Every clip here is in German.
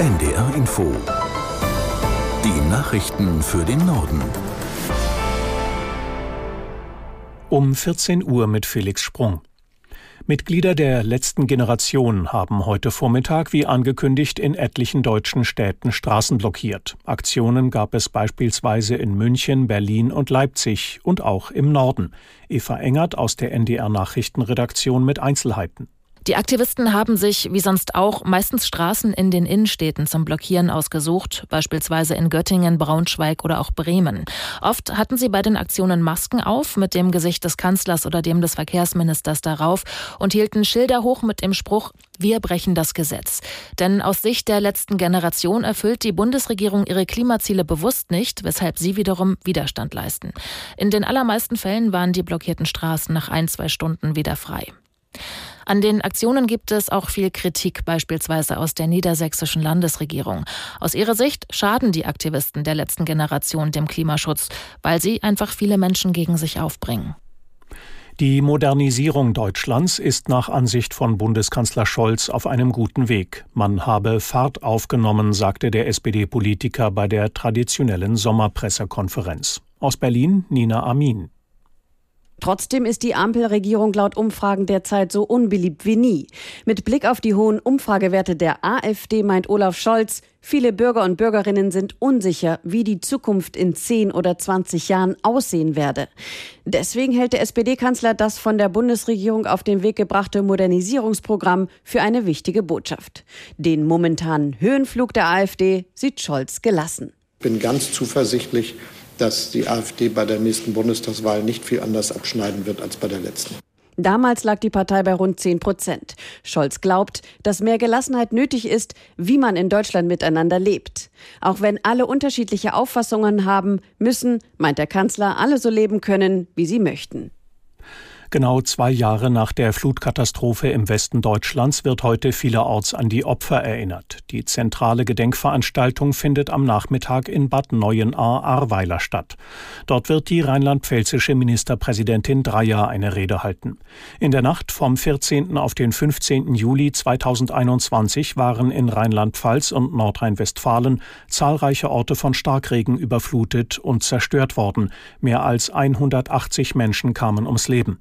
NDR Info. Die Nachrichten für den Norden. Um 14 Uhr mit Felix Sprung. Mitglieder der letzten Generation haben heute Vormittag, wie angekündigt, in etlichen deutschen Städten Straßen blockiert. Aktionen gab es beispielsweise in München, Berlin und Leipzig und auch im Norden. Eva Engert aus der NDR Nachrichtenredaktion mit Einzelheiten. Die Aktivisten haben sich, wie sonst auch, meistens Straßen in den Innenstädten zum Blockieren ausgesucht, beispielsweise in Göttingen, Braunschweig oder auch Bremen. Oft hatten sie bei den Aktionen Masken auf, mit dem Gesicht des Kanzlers oder dem des Verkehrsministers darauf und hielten Schilder hoch mit dem Spruch, wir brechen das Gesetz. Denn aus Sicht der letzten Generation erfüllt die Bundesregierung ihre Klimaziele bewusst nicht, weshalb sie wiederum Widerstand leisten. In den allermeisten Fällen waren die blockierten Straßen nach ein, zwei Stunden wieder frei. An den Aktionen gibt es auch viel Kritik, beispielsweise aus der niedersächsischen Landesregierung. Aus ihrer Sicht schaden die Aktivisten der letzten Generation dem Klimaschutz, weil sie einfach viele Menschen gegen sich aufbringen. Die Modernisierung Deutschlands ist nach Ansicht von Bundeskanzler Scholz auf einem guten Weg. Man habe Fahrt aufgenommen, sagte der SPD-Politiker bei der traditionellen Sommerpressekonferenz. Aus Berlin Nina Amin. Trotzdem ist die Ampelregierung laut Umfragen derzeit so unbeliebt wie nie. Mit Blick auf die hohen Umfragewerte der AfD meint Olaf Scholz, viele Bürger und Bürgerinnen sind unsicher, wie die Zukunft in 10 oder 20 Jahren aussehen werde. Deswegen hält der SPD-Kanzler das von der Bundesregierung auf den Weg gebrachte Modernisierungsprogramm für eine wichtige Botschaft. Den momentanen Höhenflug der AfD sieht Scholz gelassen. Ich bin ganz zuversichtlich, dass die AfD bei der nächsten Bundestagswahl nicht viel anders abschneiden wird als bei der letzten. Damals lag die Partei bei rund 10 Prozent. Scholz glaubt, dass mehr Gelassenheit nötig ist, wie man in Deutschland miteinander lebt. Auch wenn alle unterschiedliche Auffassungen haben, müssen, meint der Kanzler, alle so leben können, wie sie möchten. Genau zwei Jahre nach der Flutkatastrophe im Westen Deutschlands wird heute vielerorts an die Opfer erinnert. Die zentrale Gedenkveranstaltung findet am Nachmittag in Bad Neuenahr-Ahrweiler statt. Dort wird die rheinland-pfälzische Ministerpräsidentin Dreyer eine Rede halten. In der Nacht vom 14. auf den 15. Juli 2021 waren in Rheinland-Pfalz und Nordrhein-Westfalen zahlreiche Orte von Starkregen überflutet und zerstört worden. Mehr als 180 Menschen kamen ums Leben.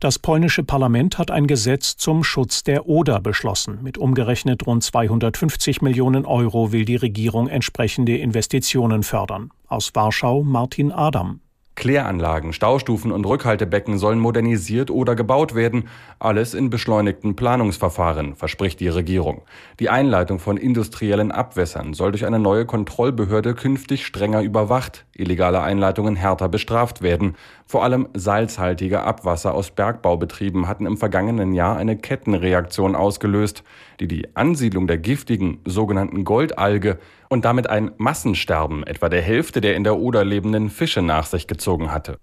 Das polnische Parlament hat ein Gesetz zum Schutz der Oder beschlossen. Mit umgerechnet rund 250 Millionen Euro will die Regierung entsprechende Investitionen fördern. Aus Warschau Martin Adam. Kläranlagen, Staustufen und Rückhaltebecken sollen modernisiert oder gebaut werden, alles in beschleunigten Planungsverfahren, verspricht die Regierung. Die Einleitung von industriellen Abwässern soll durch eine neue Kontrollbehörde künftig strenger überwacht, illegale Einleitungen härter bestraft werden. Vor allem salzhaltige Abwasser aus Bergbaubetrieben hatten im vergangenen Jahr eine Kettenreaktion ausgelöst, die die Ansiedlung der giftigen sogenannten Goldalge und damit ein Massensterben etwa der Hälfte der in der Oder lebenden Fische nach sich gezogen hatte.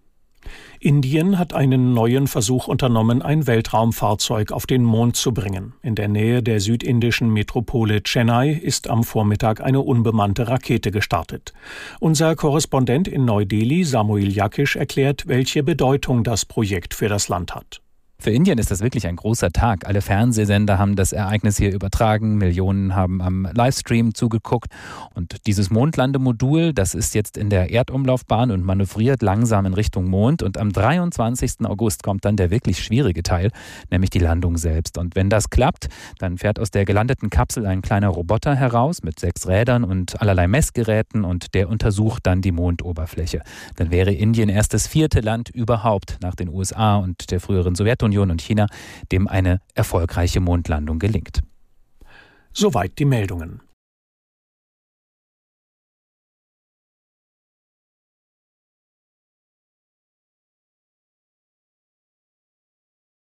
Indien hat einen neuen Versuch unternommen, ein Weltraumfahrzeug auf den Mond zu bringen. In der Nähe der südindischen Metropole Chennai ist am Vormittag eine unbemannte Rakete gestartet. Unser Korrespondent in Neu-Delhi, Samuel Yakish, erklärt, welche Bedeutung das Projekt für das Land hat. Für Indien ist das wirklich ein großer Tag. Alle Fernsehsender haben das Ereignis hier übertragen. Millionen haben am Livestream zugeguckt. Und dieses Mondlandemodul, das ist jetzt in der Erdumlaufbahn und manövriert langsam in Richtung Mond. Und am 23. August kommt dann der wirklich schwierige Teil, nämlich die Landung selbst. Und wenn das klappt, dann fährt aus der gelandeten Kapsel ein kleiner Roboter heraus mit sechs Rädern und allerlei Messgeräten und der untersucht dann die Mondoberfläche. Dann wäre Indien erst das vierte Land überhaupt nach den USA und der früheren Sowjetunion Sowjetunion und China, dem eine erfolgreiche Mondlandung gelingt. Soweit die Meldungen.